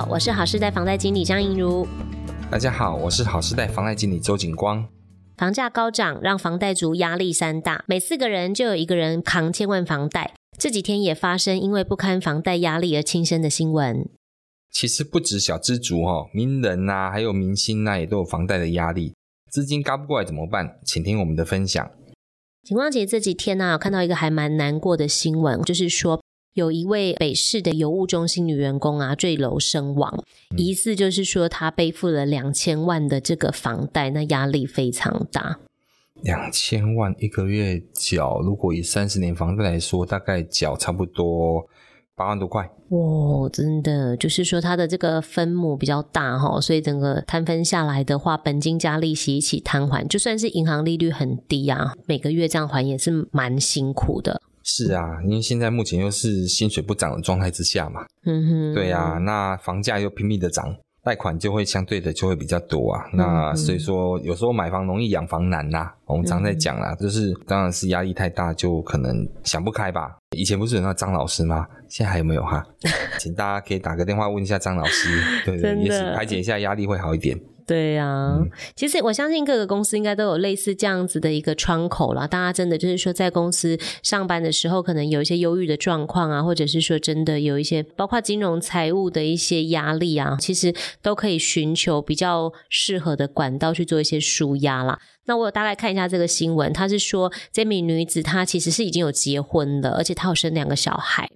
好，我是好世代房贷经理张映如。大家好，我是好世代房贷经理周景光。房价高涨，让房贷族压力山大，每四个人就有一个人扛千万房贷。这几天也发生因为不堪房贷压力而轻生的新闻。其实不止小资族哦，名人呐、啊，还有明星呐、啊，也都有房贷的压力。资金高不过来怎么办？请听我们的分享。景光姐这几天呢、啊，我看到一个还蛮难过的新闻，就是说有一位北市的邮务中心女员工啊坠楼身亡，疑似就是说她背负了两千万的这个房贷，那压力非常大。两千万一个月缴，如果以三十年房贷来说，大概缴差不多八万多块。哇，真的就是说他的这个分母比较大哈，所以整个摊分下来的话，本金加利息一起摊还，就算是银行利率很低啊，每个月这样还也是蛮辛苦的。是啊，因为现在目前又是薪水不涨的状态之下嘛。嗯哼。对啊，那房价又拼命的涨。贷款就会相对的就会比较多啊，那所以说有时候买房容易养房难呐、啊，我们常在讲啦，就是当然是压力太大，就可能想不开吧。以前不是有那张老师吗？现在还有没有哈？请大家可以打个电话问一下张老师，对对，也许排解一下压力会好一点。对呀、啊，嗯、其实我相信各个公司应该都有类似这样子的一个窗口啦。大家真的就是说，在公司上班的时候，可能有一些忧郁的状况啊，或者是说真的有一些包括金融财务的一些压力啊，其实都可以寻求比较适合的管道去做一些舒压啦。那我有大概看一下这个新闻，他是说这名女子她其实是已经有结婚了，而且她有生两个小孩。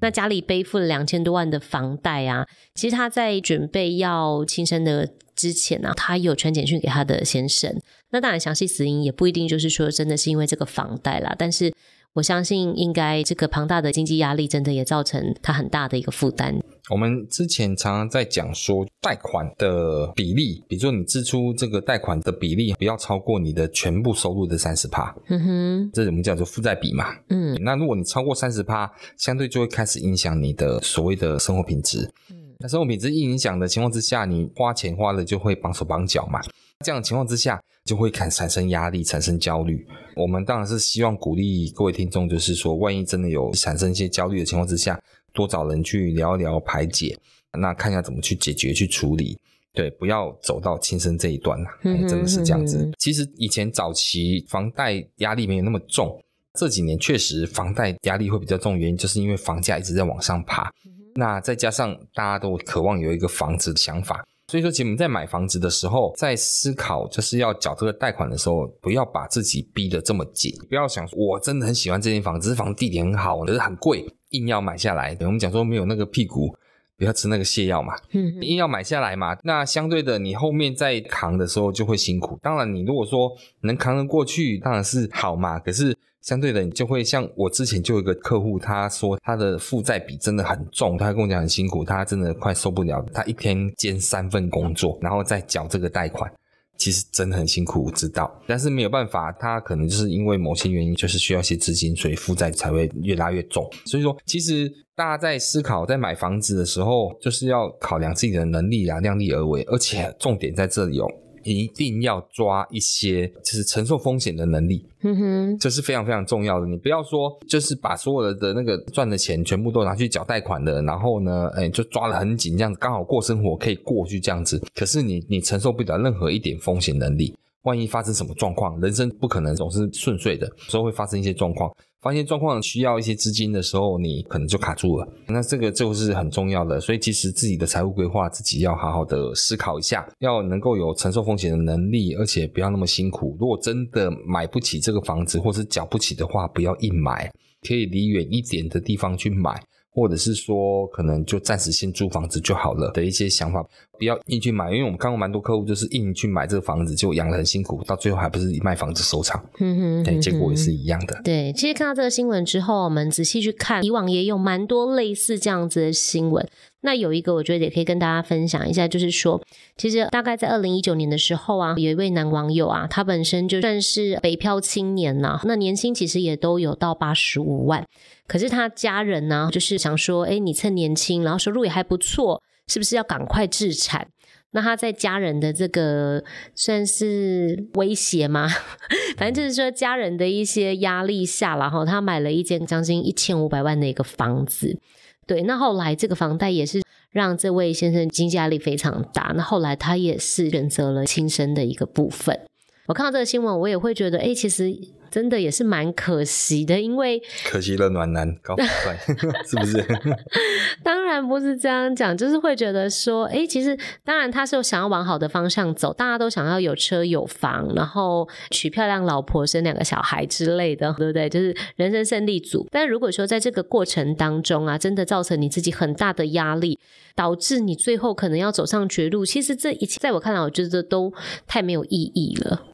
那家里背负了两千多万的房贷啊，其实她在准备要轻生的之前呢、啊，她有传简讯给他的先生。那当然，详细死因也不一定就是说真的是因为这个房贷啦，但是我相信应该这个庞大的经济压力真的也造成他很大的一个负担。我们之前常常在讲说，贷款的比例，比如说你支出这个贷款的比例不要超过你的全部收入的三十趴，嗯哼，这我们叫做负债比嘛，嗯，那如果你超过三十趴，相对就会开始影响你的所谓的生活品质，嗯，那生活品质一影响的情况之下，你花钱花了就会绑手绑脚嘛，这样的情况之下就会产产生压力，产生焦虑。我们当然是希望鼓励各位听众，就是说，万一真的有产生一些焦虑的情况之下。多找人去聊一聊排解，那看一下怎么去解决、去处理。对，不要走到轻生这一段呐、嗯欸，真的是这样子。嗯、其实以前早期房贷压力没有那么重，这几年确实房贷压力会比较重，原因就是因为房价一直在往上爬。嗯、那再加上大家都渴望有一个房子的想法。所以说，其实我们在买房子的时候，在思考就是要缴这个贷款的时候，不要把自己逼得这么紧。不要想说，我真的很喜欢这间房子，这房子地点很好，可是很贵，硬要买下来。我们讲说，没有那个屁股，不要吃那个泻药嘛。嗯，硬要买下来嘛，那相对的，你后面再扛的时候就会辛苦。当然，你如果说能扛得过去，当然是好嘛。可是。相对的，你就会像我之前就有一个客户，他说他的负债比真的很重，他跟我讲很辛苦，他真的快受不了，他一天兼三份工作，然后再缴这个贷款，其实真的很辛苦，我知道，但是没有办法，他可能就是因为某些原因，就是需要一些资金，所以负债才会越拉越重。所以说，其实大家在思考在买房子的时候，就是要考量自己的能力啊，量力而为，而且重点在这里哦。一定要抓一些就是承受风险的能力，嗯哼，这是非常非常重要的。你不要说就是把所有的的那个赚的钱全部都拿去缴贷款的，然后呢，哎，就抓得很紧，这样子刚好过生活可以过去这样子。可是你你承受不了任何一点风险能力，万一发生什么状况，人生不可能总是顺遂的，有时候会发生一些状况。发现状况需要一些资金的时候，你可能就卡住了。那这个就是很重要的，所以其实自己的财务规划自己要好好的思考一下，要能够有承受风险的能力，而且不要那么辛苦。如果真的买不起这个房子，或是缴不起的话，不要硬买，可以离远一点的地方去买。或者是说，可能就暂时先租房子就好了的一些想法，不要硬去买，因为我们看过蛮多客户，就是硬去买这个房子，就养得很辛苦，到最后还不是以卖房子收场，嗯哼，对，结果也是一样的。对，其实看到这个新闻之后，我们仔细去看，以往也有蛮多类似这样子的新闻。那有一个，我觉得也可以跟大家分享一下，就是说，其实大概在二零一九年的时候啊，有一位男网友啊，他本身就算是北漂青年呐、啊，那年薪其实也都有到八十五万，可是他家人呢，就是想说，哎，你趁年轻，然后收入也还不错，是不是要赶快置产？那他在家人的这个算是威胁吗？反正就是说，家人的一些压力下，然后他买了一间将近一千五百万的一个房子。对，那后来这个房贷也是让这位先生经济压力非常大。那后来他也是选择了轻生的一个部分。我看到这个新闻，我也会觉得，哎，其实。真的也是蛮可惜的，因为可惜了暖男高富帅，是不是？当然不是这样讲，就是会觉得说，哎、欸，其实当然他是想要往好的方向走，大家都想要有车有房，然后娶漂亮老婆，生两个小孩之类的，对不对？就是人生胜利组。但如果说在这个过程当中啊，真的造成你自己很大的压力，导致你最后可能要走上绝路，其实这一切在我看来，我觉得都太没有意义了。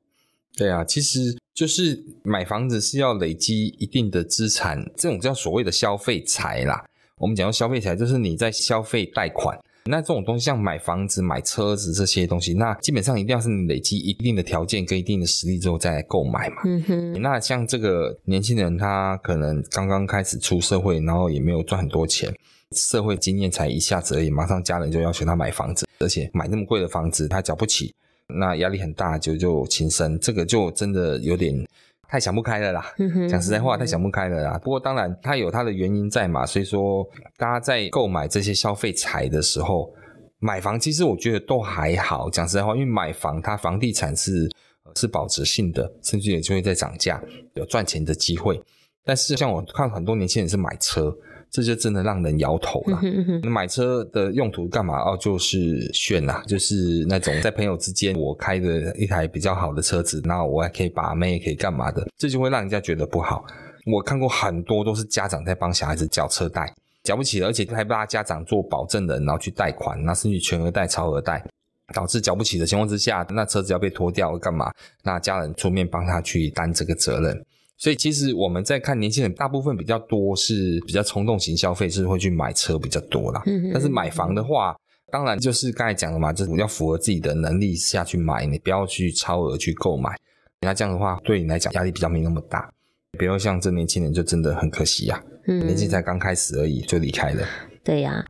对啊，其实。就是买房子是要累积一定的资产，这种叫所谓的消费财啦。我们讲到消费财，就是你在消费贷款。那这种东西，像买房子、买车子这些东西，那基本上一定要是你累积一定的条件跟一定的实力之后再来购买嘛。嗯哼。那像这个年轻人，他可能刚刚开始出社会，然后也没有赚很多钱，社会经验才一下子而已，马上家人就要求他买房子，而且买那么贵的房子，他缴不起。那压力很大，就就轻生，这个就真的有点太想不开了啦。讲实在话，太想不开了啦。不过当然，它有它的原因在嘛。所以说，大家在购买这些消费财的时候，买房其实我觉得都还好。讲实在话，因为买房它房地产是是保值性的，甚至也就会在涨价，有赚钱的机会。但是像我看很多年轻人是买车。这就真的让人摇头了。买车的用途干嘛？哦，就是炫啊，就是那种在朋友之间，我开的一台比较好的车子，然后我还可以把妹，可以干嘛的，这就会让人家觉得不好。我看过很多都是家长在帮小孩子缴车贷，缴不起了，而且还帮家长做保证人，然后去贷款，那甚至全额贷、超额贷，导致缴不起的情况之下，那车子要被拖掉干嘛？那家人出面帮他去担这个责任。所以其实我们在看年轻人，大部分比较多是比较冲动型消费，是会去买车比较多啦。但是买房的话，当然就是刚才讲的嘛，就是要符合自己的能力下去买，你不要去超额去购买。那这样的话，对你来讲压力比较没那么大。比如像这年轻人就真的很可惜呀，年纪才刚开始而已就离开了。对呀。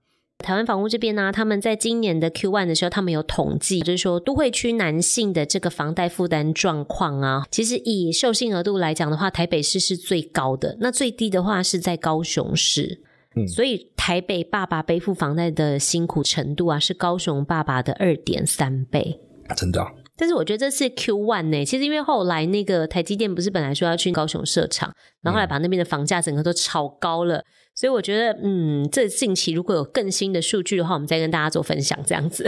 台湾房屋这边呢、啊，他们在今年的 Q1 的时候，他们有统计，就是说都会区男性的这个房贷负担状况啊，其实以授信额度来讲的话，台北市是最高的，那最低的话是在高雄市。嗯，所以台北爸爸背负房贷的辛苦程度啊，是高雄爸爸的二点三倍。真的？但是我觉得这是 Q1 呢，其实因为后来那个台积电不是本来说要去高雄设厂，然后后来把那边的房价整个都炒高了。所以我觉得，嗯，这近期如果有更新的数据的话，我们再跟大家做分享。这样子，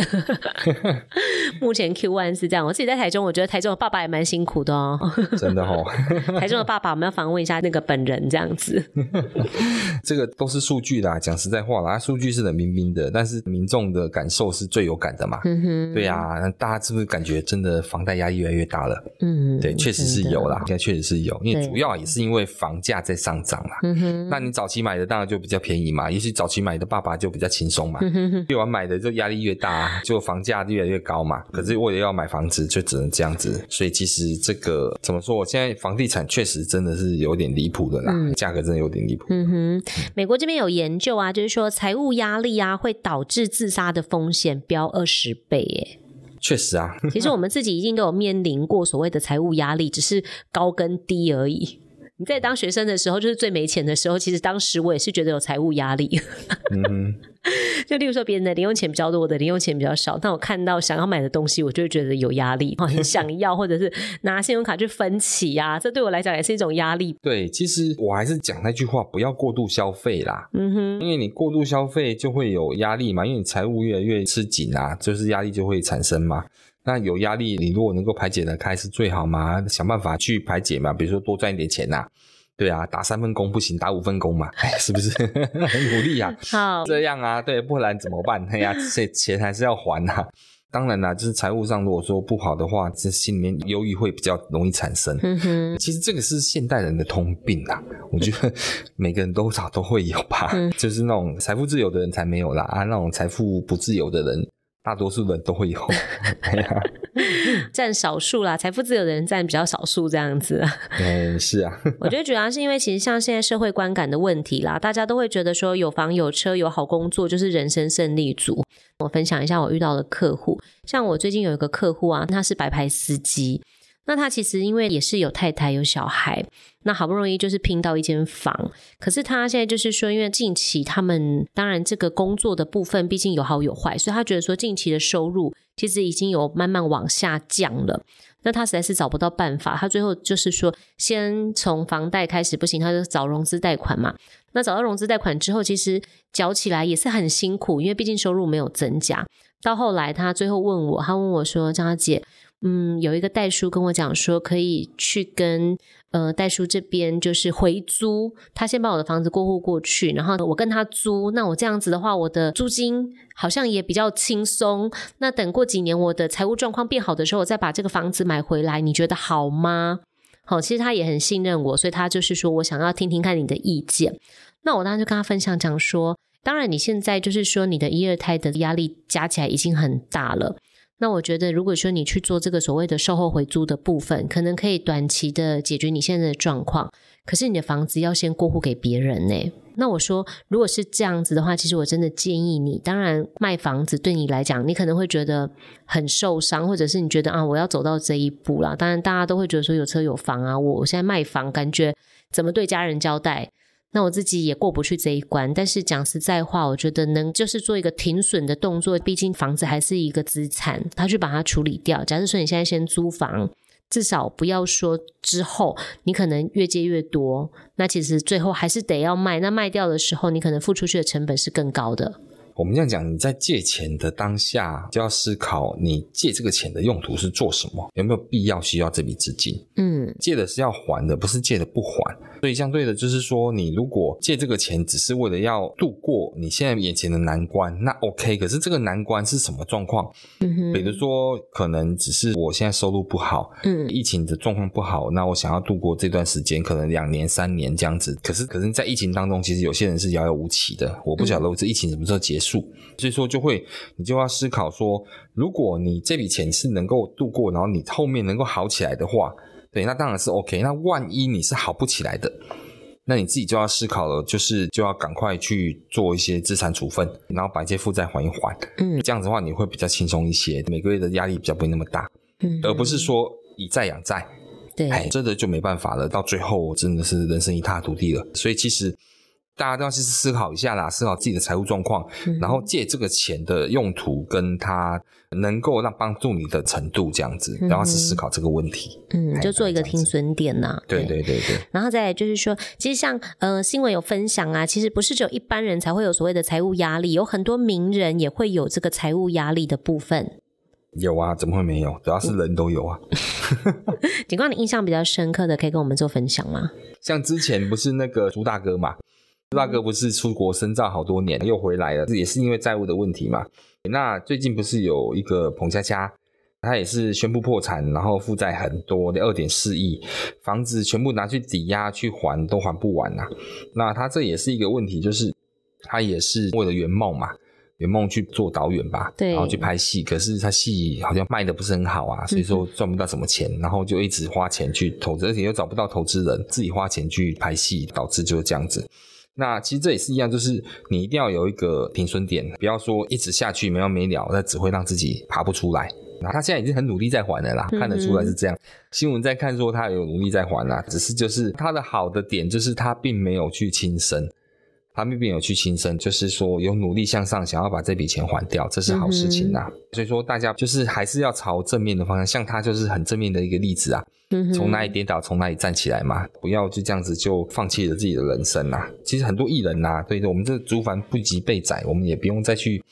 目前 Q One 是这样。我自己在台中，我觉得台中的爸爸也蛮辛苦的哦。真的哦，台中的爸爸，我们要访问一下那个本人，这样子。这个都是数据啦，讲实在话啦，数据是冷冰冰的，但是民众的感受是最有感的嘛。嗯哼，对呀、啊，那大家是不是感觉真的房贷压力越来越大了？嗯，对，确实是有啦，现在确实是有，因为主要也是因为房价在上涨啦。嗯哼，那你早期买的当然。就比较便宜嘛，也许早期买的爸爸就比较轻松嘛，越晚买的就压力越大，就房价越来越高嘛。可是为了要买房子，就只能这样子。所以其实这个怎么说？我现在房地产确实真的是有点离谱的啦，价、嗯、格真的有点离谱。嗯哼，美国这边有研究啊，就是说财务压力啊会导致自杀的风险飙二十倍，耶。确实啊，其实我们自己一定都有面临过所谓的财务压力，只是高跟低而已。你在当学生的时候，就是最没钱的时候。其实当时我也是觉得有财务压力。嗯，就例如说别人的零用钱比较多，我的零用钱比较少。但我看到想要买的东西，我就会觉得有压力，很 想要，或者是拿信用卡去分期呀、啊。这对我来讲也是一种压力。对，其实我还是讲那句话，不要过度消费啦。嗯哼，因为你过度消费就会有压力嘛，因为你财务越来越吃紧啊，就是压力就会产生嘛。那有压力，你如果能够排解得开是最好嘛，想办法去排解嘛，比如说多赚一点钱呐、啊，对啊，打三份工不行，打五份工嘛，是不是？很努力啊，好，这样啊，对，不然怎么办？哎呀，这钱还是要还呐。当然啦，就是财务上如果说不好的话，这心里面忧郁会比较容易产生。嗯哼，其实这个是现代人的通病啊，我觉得每个人多少都会有吧，嗯、就是那种财富自由的人才没有啦，啊，那种财富不自由的人。大多数人都会有，占少数啦，财富自由的人占比较少数这样子。嗯，是啊。我觉得主要是因为其实像现在社会观感的问题啦，大家都会觉得说有房有车有好工作就是人生胜利组。我分享一下我遇到的客户，像我最近有一个客户啊，他是白牌司机。那他其实因为也是有太太有小孩，那好不容易就是拼到一间房，可是他现在就是说，因为近期他们当然这个工作的部分毕竟有好有坏，所以他觉得说近期的收入其实已经有慢慢往下降了。那他实在是找不到办法，他最后就是说先从房贷开始不行，他就找融资贷款嘛。那找到融资贷款之后，其实缴起来也是很辛苦，因为毕竟收入没有增加。到后来他最后问我，他问我说：“张小姐。”嗯，有一个代叔跟我讲说，可以去跟呃代叔这边就是回租，他先把我的房子过户过去，然后我跟他租。那我这样子的话，我的租金好像也比较轻松。那等过几年我的财务状况变好的时候，我再把这个房子买回来，你觉得好吗？好，其实他也很信任我，所以他就是说我想要听听看你的意见。那我当时就跟他分享讲说，当然你现在就是说你的一二胎的压力加起来已经很大了。那我觉得，如果说你去做这个所谓的售后回租的部分，可能可以短期的解决你现在的状况。可是你的房子要先过户给别人呢。那我说，如果是这样子的话，其实我真的建议你，当然卖房子对你来讲，你可能会觉得很受伤，或者是你觉得啊，我要走到这一步啦。当然，大家都会觉得说有车有房啊，我现在卖房，感觉怎么对家人交代？那我自己也过不去这一关，但是讲实在话，我觉得能就是做一个停损的动作，毕竟房子还是一个资产，他去把它处理掉。假设说你现在先租房，至少不要说之后你可能越借越多，那其实最后还是得要卖。那卖掉的时候，你可能付出去的成本是更高的。我们这样讲，你在借钱的当下就要思考，你借这个钱的用途是做什么，有没有必要需要这笔资金？嗯，借的是要还的，不是借的不还。所以相对的，就是说，你如果借这个钱只是为了要度过你现在眼前的难关，那 OK。可是这个难关是什么状况？嗯哼，比如说，可能只是我现在收入不好，嗯，疫情的状况不好，那我想要度过这段时间，可能两年、三年这样子。可是，可是在疫情当中，其实有些人是遥遥无期的。我不晓得这疫情什么时候结束。所以说，就会你就要思考说，如果你这笔钱是能够度过，然后你后面能够好起来的话，对，那当然是 OK。那万一你是好不起来的，那你自己就要思考了，就是就要赶快去做一些资产处分，然后把一些负债还一还。嗯，这样子的话你会比较轻松一些，每个月的压力比较不会那么大。嗯，而不是说以债养债。对，哎，真的就没办法了，到最后真的是人生一塌涂地了。所以其实。大家都要去思考一下啦，思考自己的财务状况，嗯、然后借这个钱的用途跟他能够让帮助你的程度这样子，嗯、然后去思考这个问题。嗯，就做一个停损点呐。对对对对。然后再来就是说，其实像呃新闻有分享啊，其实不是只有一般人才会有所谓的财务压力，有很多名人也会有这个财务压力的部分。有啊，怎么会没有？主要是人都有啊。警官，你印象比较深刻的，可以跟我们做分享吗？像之前不是那个朱大哥嘛？朱大哥不是出国深造好多年，又回来了，这也是因为债务的问题嘛。那最近不是有一个彭佳佳，他也是宣布破产，然后负债很多的二点四亿，房子全部拿去抵押去还都还不完呐、啊。那他这也是一个问题，就是他也是为了圆梦嘛，圆梦去做导演吧，对，然后去拍戏，可是他戏好像卖的不是很好啊，所以说赚不到什么钱，嗯、然后就一直花钱去投资，而且又找不到投资人，自己花钱去拍戏，导致就是这样子。那其实这也是一样，就是你一定要有一个停损点，不要说一直下去没完没了，那只会让自己爬不出来。那他现在已经很努力在还了啦，看得出来是这样。新闻在看说他有努力在还啦，只是就是他的好的点就是他并没有去轻生。他并没有去轻生，就是说有努力向上，想要把这笔钱还掉，这是好事情啊。嗯、所以说大家就是还是要朝正面的方向，像他就是很正面的一个例子啊。嗯、从哪里跌倒，从哪里站起来嘛，不要就这样子就放弃了自己的人生啊。其实很多艺人呐、啊，对，我们这竹凡不及被宰，我们也不用再去。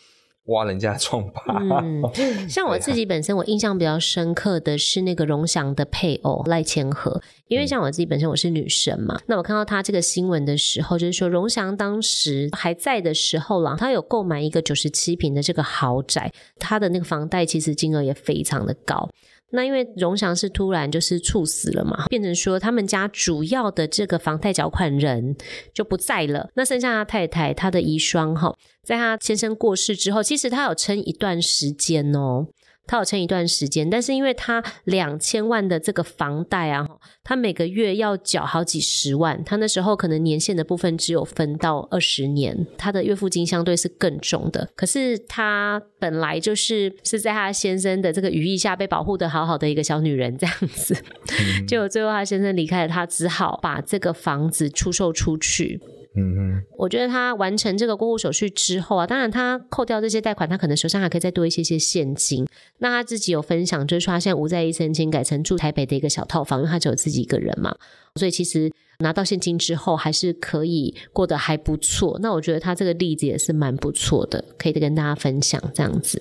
挖人家疮疤。嗯，像我自己本身，我印象比较深刻的是那个荣祥的配偶赖千和，因为像我自己本身我是女生嘛，嗯、那我看到他这个新闻的时候，就是说荣祥当时还在的时候啦，他有购买一个九十七平的这个豪宅，他的那个房贷其实金额也非常的高。那因为荣祥是突然就是猝死了嘛，变成说他们家主要的这个房贷缴款人就不在了。那剩下他太太，他的遗孀哈，在他先生过世之后，其实他有撑一段时间哦。他有撑一段时间，但是因为他两千万的这个房贷啊，他每个月要缴好几十万，他那时候可能年限的部分只有分到二十年，他的月付金相对是更重的。可是他本来就是是在他先生的这个羽翼下被保护的好好的一个小女人这样子，结果最后他先生离开了，他只好把这个房子出售出去。嗯嗯，我觉得他完成这个过户手续之后啊，当然他扣掉这些贷款，他可能手上还可以再多一些些现金。那他自己有分享，就是说他现在无债一身轻，改成住台北的一个小套房，因为他只有自己一个人嘛，所以其实拿到现金之后还是可以过得还不错。那我觉得他这个例子也是蛮不错的，可以跟大家分享这样子。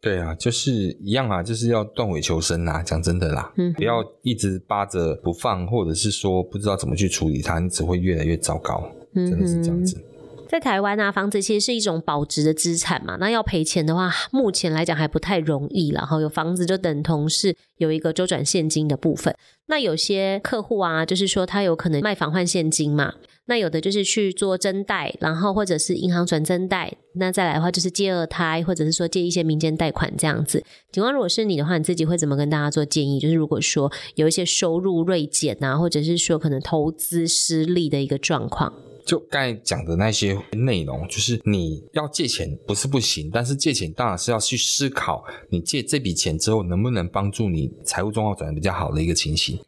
对啊，就是一样啊，就是要断尾求生啊，讲真的啦，嗯，不要一直扒着不放，或者是说不知道怎么去处理它，你只会越来越糟糕。真的是这样子。嗯在台湾啊，房子其实是一种保值的资产嘛。那要赔钱的话，目前来讲还不太容易。然后有房子就等同是有一个周转现金的部分。那有些客户啊，就是说他有可能卖房换现金嘛。那有的就是去做增贷，然后或者是银行转增贷。那再来的话就是借二胎，或者是说借一些民间贷款这样子。警官，如果是你的话，你自己会怎么跟大家做建议？就是如果说有一些收入锐减啊，或者是说可能投资失利的一个状况。就刚才讲的那些内容，就是你要借钱不是不行，但是借钱当然是要去思考，你借这笔钱之后能不能帮助你财务状况转得比较好的一个情形。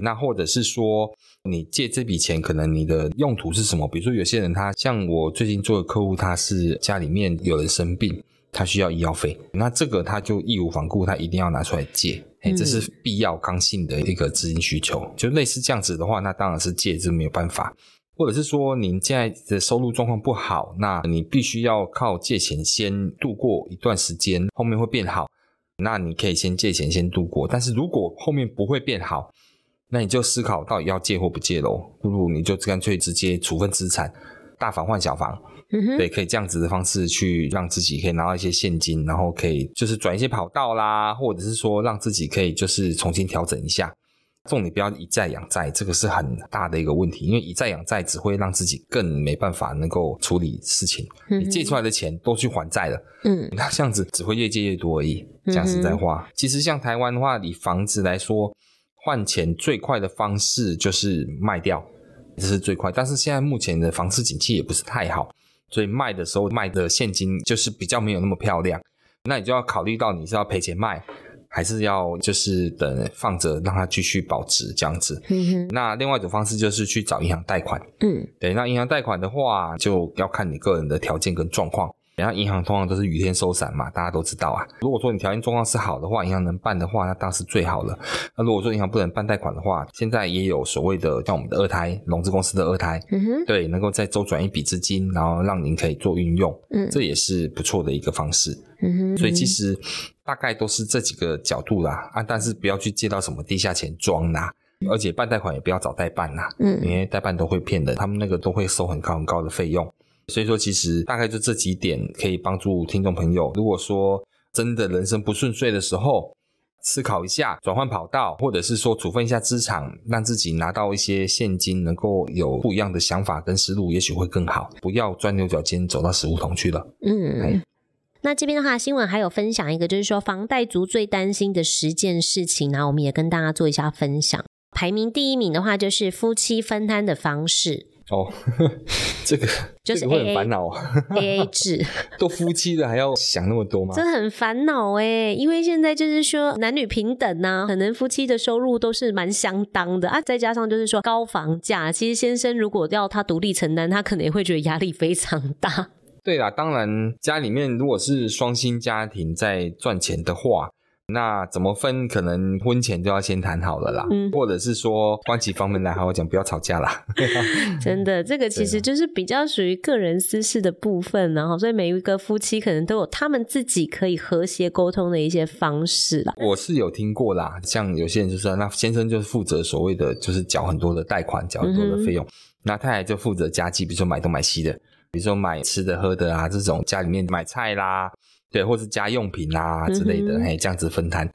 那或者是说，你借这笔钱，可能你的用途是什么？比如说有些人他像我最近做的客户，他是家里面有人生病，他需要医药费，那这个他就义无反顾，他一定要拿出来借，哎，这是必要刚性的一个资金需求。就类似这样子的话，那当然是借，是没有办法。或者是说，您现在的收入状况不好，那你必须要靠借钱先度过一段时间，后面会变好。那你可以先借钱先度过，但是如果后面不会变好，那你就思考到底要借或不借喽。不如你就干脆直接处分资产，大房换小房，嗯哼，对，可以这样子的方式去让自己可以拿到一些现金，然后可以就是转一些跑道啦，或者是说让自己可以就是重新调整一下。重点不要以债养债，这个是很大的一个问题，因为以债养债只会让自己更没办法能够处理事情。嗯、你借出来的钱都去还债了，嗯，那这样子只会越借越多而已。讲实在话，嗯、其实像台湾的话，以房子来说，换钱最快的方式就是卖掉，这是最快。但是现在目前的房市景气也不是太好，所以卖的时候卖的现金就是比较没有那么漂亮。那你就要考虑到你是要赔钱卖。还是要就是等放着，让它继续保值这样子。嗯哼。那另外一种方式就是去找银行贷款。嗯。对，那银行贷款的话，就要看你个人的条件跟状况。然后银行通常都是雨天收伞嘛，大家都知道啊。如果说你条件状况是好的话，银行能办的话，那当然是最好了。那如果说银行不能办贷款的话，现在也有所谓的像我们的二胎融资公司的二胎，嗯哼，对，能够再周转一笔资金，然后让您可以做运用，嗯，这也是不错的一个方式。嗯哼，所以其实大概都是这几个角度啦啊，但是不要去借到什么地下钱庄啦，而且办贷款也不要找代办啦，嗯，因为代办都会骗人，他们那个都会收很高很高的费用。所以说，其实大概就这几点可以帮助听众朋友。如果说真的人生不顺遂的时候，思考一下转换跑道，或者是说处分一下资产，让自己拿到一些现金，能够有不一样的想法跟思路，也许会更好。不要钻牛角尖，走到死胡同去了。嗯，哎，那这边的话，新闻还有分享一个，就是说房贷族最担心的十件事情，然后我们也跟大家做一下分享。排名第一名的话，就是夫妻分摊的方式。哦，这个就是 AA, 会很烦恼，A A 制，都夫妻了还要想那么多吗？这很烦恼哎，因为现在就是说男女平等呐、啊，可能夫妻的收入都是蛮相当的啊，再加上就是说高房价，其实先生如果要他独立承担，他可能也会觉得压力非常大。对啦，当然家里面如果是双薪家庭在赚钱的话。那怎么分？可能婚前就要先谈好了啦，嗯，或者是说关起房门来好好讲，不要吵架啦。真的，这个其实就是比较属于个人私事的部分，然后所以每一个夫妻可能都有他们自己可以和谐沟通的一些方式啦。我是有听过啦，像有些人就说，那先生就是负责所谓的就是缴很多的贷款，缴很多的费用，嗯、那太太就负责家计，比如说买东买西的，比如说买吃的喝的啊，这种家里面买菜啦。对，或是家用品啊之类的，嘿、嗯哼，这样子分摊，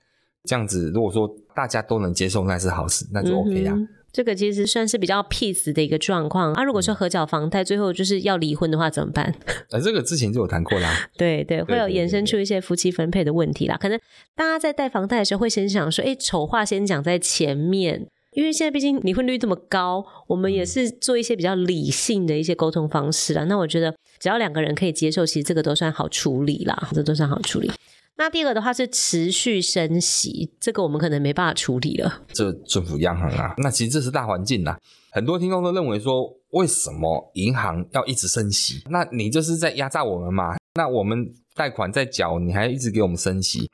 这样子如果说大家都能接受，那是好事，那就 OK 啊。嗯、哼这个其实算是比较 peace 的一个状况啊。如果说合缴房贷，最后就是要离婚的话，怎么办？呃，这个之前就有谈过啦。对对，会有衍生出一些夫妻分配的问题啦。可能大家在贷房贷的时候，会先想说，哎，丑话先讲在前面，因为现在毕竟离婚率这么高，我们也是做一些比较理性的一些沟通方式啦。那我觉得，只要两个人可以接受，其实这个都算好处理啦，这都算好处理。那第二个的话是持续升息，这个我们可能没办法处理了。这政府央行啊，那其实这是大环境啦。很多听众都认为说，为什么银行要一直升息？那你就是在压榨我们嘛？那我们贷款在缴，你还一直给我们升息？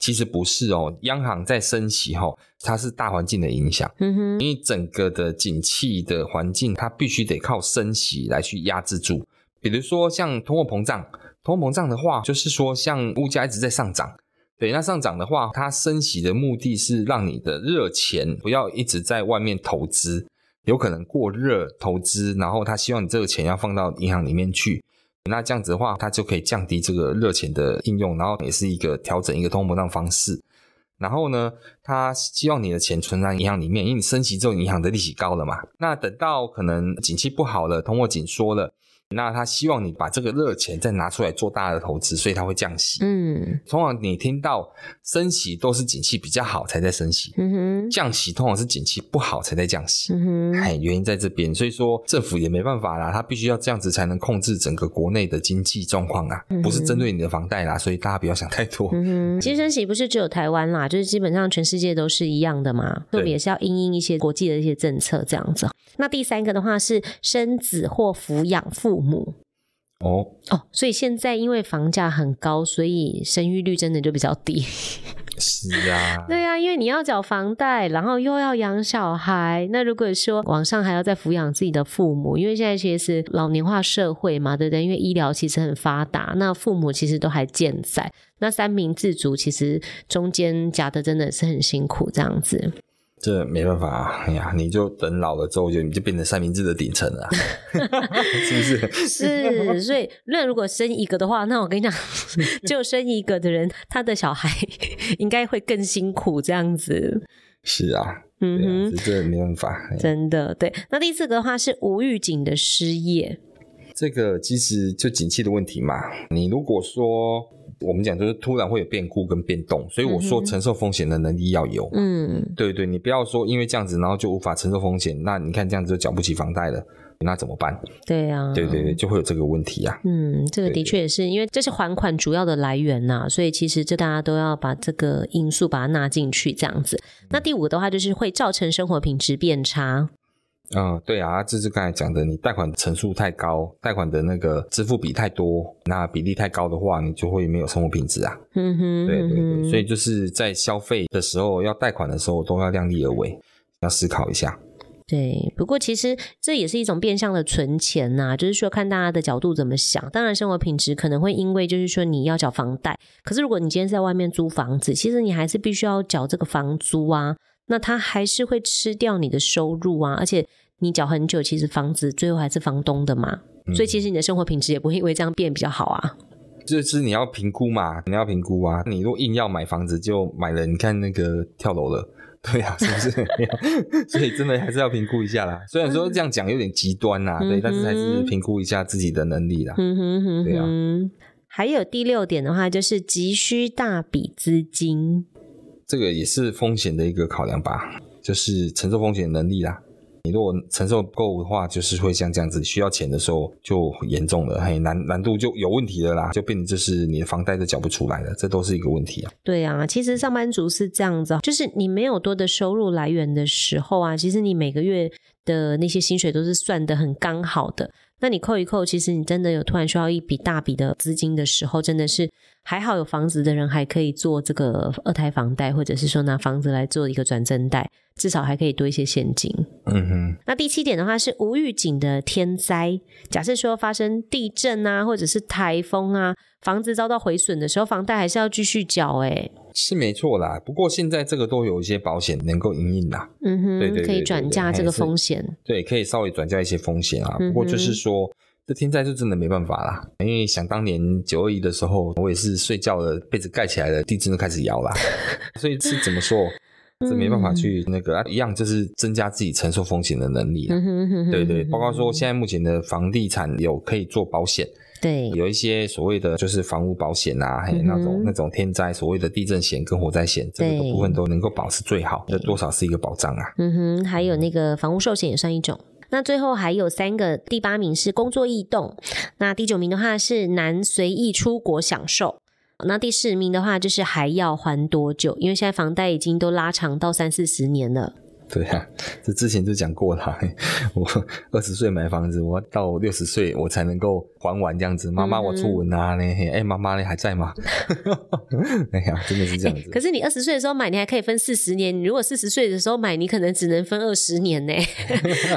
其实不是哦，央行在升息后，它是大环境的影响。嗯哼，因为整个的景气的环境，它必须得靠升息来去压制住。比如说像通货膨胀。通货膨胀的话，就是说像物价一直在上涨，对，那上涨的话，它升息的目的是让你的热钱不要一直在外面投资，有可能过热投资，然后他希望你这个钱要放到银行里面去，那这样子的话，它就可以降低这个热钱的应用，然后也是一个调整一个通货膨胀方式。然后呢，它希望你的钱存在银行里面，因为你升级之后，银行的利息高了嘛，那等到可能景气不好了，通货紧缩了。那他希望你把这个热钱再拿出来做大的投资，所以他会降息。嗯，通常你听到升息都是景气比较好才在升息，嗯哼，降息通常是景气不好才在降息。嗯哼，哎，原因在这边，所以说政府也没办法啦，他必须要这样子才能控制整个国内的经济状况啊，不是针对你的房贷啦，所以大家不要想太多。嗯哼，其实升息不是只有台湾啦，就是基本上全世界都是一样的嘛，特别也是要因应一些国际的一些政策这样子。那第三个的话是生子或抚养父母哦哦，所以现在因为房价很高，所以生育率真的就比较低。是啊，对啊，因为你要缴房贷，然后又要养小孩，那如果说往上还要再抚养自己的父母，因为现在其实是老年化社会嘛，对不对？因为医疗其实很发达，那父母其实都还健在，那三明治族其实中间夹的真的是很辛苦，这样子。这没办法啊！哎呀，你就等老了之后，就你就变成三明治的顶层了，是不是？是，所以那如果生一个的话，那我跟你讲，就生一个的人，他的小孩应该会更辛苦，这样子。是啊，嗯哼，这没办法，真的对。那第四个的话是无预警的失业，这个其实就景气的问题嘛。你如果说。我们讲就是突然会有变故跟变动，所以我说承受风险的能力要有。嗯，对对，你不要说因为这样子，然后就无法承受风险，那你看这样子就缴不起房贷了，那怎么办？对呀、啊，对对对，就会有这个问题啊。嗯，这个的确也是，因为这是还款主要的来源呐，所以其实这大家都要把这个因素把它纳进去，这样子。那第五个的话就是会造成生活品质变差。嗯，对啊，这是刚才讲的，你贷款层数太高，贷款的那个支付比太多，那比例太高的话，你就会没有生活品质啊。嗯哼，对对对，所以就是在消费的时候，要贷款的时候，都要量力而为，要思考一下。对，不过其实这也是一种变相的存钱呐、啊，就是说看大家的角度怎么想。当然，生活品质可能会因为就是说你要缴房贷，可是如果你今天在外面租房子，其实你还是必须要缴这个房租啊。那他还是会吃掉你的收入啊，而且你缴很久，其实房子最后还是房东的嘛，嗯、所以其实你的生活品质也不会因为这样变比较好啊。就是你要评估嘛，你要评估啊。你如果硬要买房子，就买了，你看那个跳楼了，对啊，是不是？所以真的还是要评估一下啦。虽然说这样讲有点极端呐，对，嗯、哼但是还是评估一下自己的能力啦。嗯哼哼，对啊。还有第六点的话，就是急需大笔资金。这个也是风险的一个考量吧，就是承受风险能力啦。你如果承受不够的话，就是会像这样子，需要钱的时候就严重了，嘿，难难度就有问题了啦，就变成就是你的房贷都缴不出来了，这都是一个问题啊。对啊，其实上班族是这样子，就是你没有多的收入来源的时候啊，其实你每个月的那些薪水都是算得很刚好的。那你扣一扣，其实你真的有突然需要一笔大笔的资金的时候，真的是还好有房子的人还可以做这个二胎房贷，或者是说拿房子来做一个转正贷，至少还可以多一些现金。嗯哼。那第七点的话是无预警的天灾，假设说发生地震啊，或者是台风啊，房子遭到毁损的时候，房贷还是要继续缴诶。是没错啦，不过现在这个都有一些保险能够因应啦，嗯哼，对可以转嫁这个风险，对，可以稍微转嫁一些风险啊。不过就是说，这天灾就真的没办法啦，因为想当年九二一的时候，我也是睡觉了，被子盖起来了，地震就开始摇啦。所以是怎么说？是没办法去那个、啊、一样，就是增加自己承受风险的能力。对对，包括说现在目前的房地产有可以做保险。对，有一些所谓的就是房屋保险啊，还有那种那种天灾，所谓的地震险跟火灾险，这个部分都能够保是最好，这多少是一个保障啊。嗯哼，还有那个房屋寿险也算一种。那最后还有三个，第八名是工作异动，那第九名的话是难随意出国享受，那第十名的话就是还要还多久？因为现在房贷已经都拉长到三四十年了。对呀、啊，这之前就讲过了。我二十岁买房子，我到六十岁我才能够还完这样子。妈妈，我出文啊，呢、嗯，哎，妈妈呢还在吗？哎呀，真的是这样子。可是你二十岁的时候买，你还可以分四十年；你如果四十岁的时候买，你可能只能分二十年呢。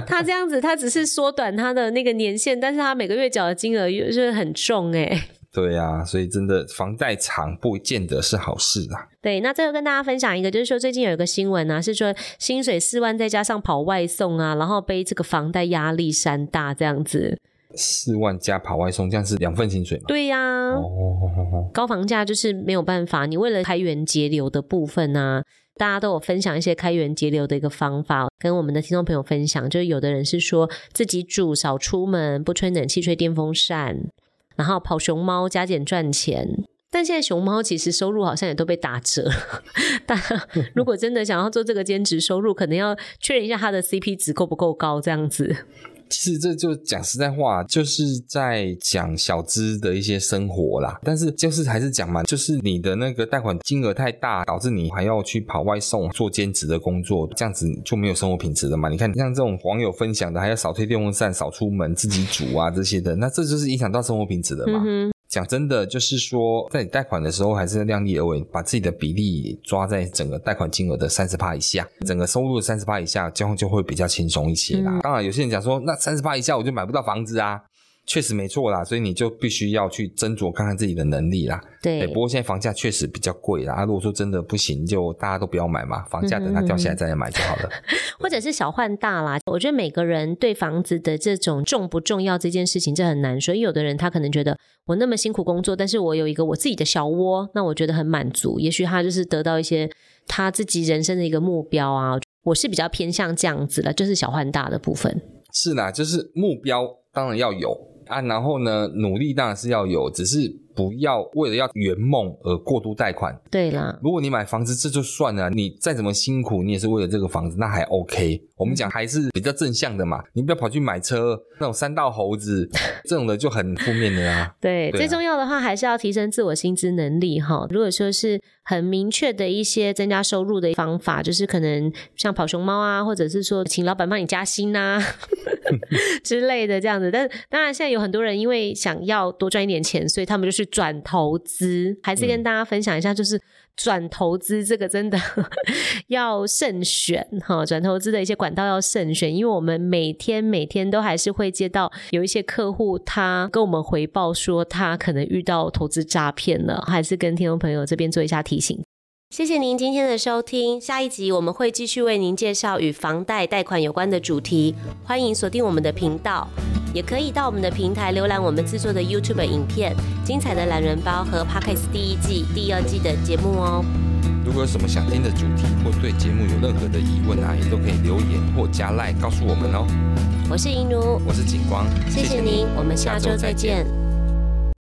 他这样子，他只是缩短他的那个年限，但是他每个月缴的金额又是很重哎。对呀、啊，所以真的房贷长不见得是好事啊。对，那最后跟大家分享一个，就是说最近有一个新闻啊，是说薪水四万再加上跑外送啊，然后背这个房贷压力山大这样子。四万加跑外送，这样是两份薪水吗？对呀、啊。哦。高房价就是没有办法，你为了开源节流的部分啊，大家都有分享一些开源节流的一个方法，跟我们的听众朋友分享。就是有的人是说自己煮，少出门，不吹冷气，吹电风扇。然后跑熊猫加减赚钱，但现在熊猫其实收入好像也都被打折。但如果真的想要做这个兼职收入，可能要确认一下它的 CP 值够不够高，这样子。其实这就讲实在话，就是在讲小资的一些生活啦。但是就是还是讲嘛，就是你的那个贷款金额太大，导致你还要去跑外送做兼职的工作，这样子就没有生活品质了嘛。你看像这种网友分享的，还要少推电风扇、少出门、自己煮啊这些的，那这就是影响到生活品质的嘛。嗯讲真的，就是说，在你贷款的时候，还是要量力而为，把自己的比例抓在整个贷款金额的三十趴以下，整个收入的三十趴以下，这样就会比较轻松一些啦。嗯、当然，有些人讲说，那三十趴以下我就买不到房子啊。确实没错啦，所以你就必须要去斟酌看看自己的能力啦。对，对，不过现在房价确实比较贵啦。啊，如果说真的不行，就大家都不要买嘛，房价等它掉下来再来买就好了。或者是小换大啦。我觉得每个人对房子的这种重不重要这件事情，这很难说。因为有的人他可能觉得我那么辛苦工作，但是我有一个我自己的小窝，那我觉得很满足。也许他就是得到一些他自己人生的一个目标啊。我是比较偏向这样子的，就是小换大的部分。是啦，就是目标当然要有。啊，然后呢，努力当然是要有，只是不要为了要圆梦而过度贷款。对啦，如果你买房子这就算了，你再怎么辛苦，你也是为了这个房子，那还 OK。我们讲还是比较正向的嘛，你不要跑去买车，那种三道猴子这种的就很负面的啊。对，对啊，最重要的话还是要提升自我薪资能力哈。如果说是很明确的一些增加收入的方法，就是可能像跑熊猫啊，或者是说请老板帮你加薪啊 之类的这样子。但当然现在有很多人因为想要多赚一点钱，所以他们就去转投资。还是跟大家分享一下，就是。转投资这个真的 要慎选哈，转投资的一些管道要慎选，因为我们每天每天都还是会接到有一些客户，他跟我们回报说他可能遇到投资诈骗了，还是跟听众朋友这边做一下提醒。谢谢您今天的收听，下一集我们会继续为您介绍与房贷贷款有关的主题，欢迎锁定我们的频道，也可以到我们的平台浏览我们制作的 YouTube 影片、精彩的懒人包和 Podcast 第一季、第二季的节目哦。如果有什么想听的主题或对节目有任何的疑问啊，也都可以留言或加赖告诉我们哦。我是银如，我是景光，谢谢您，我们下周再见。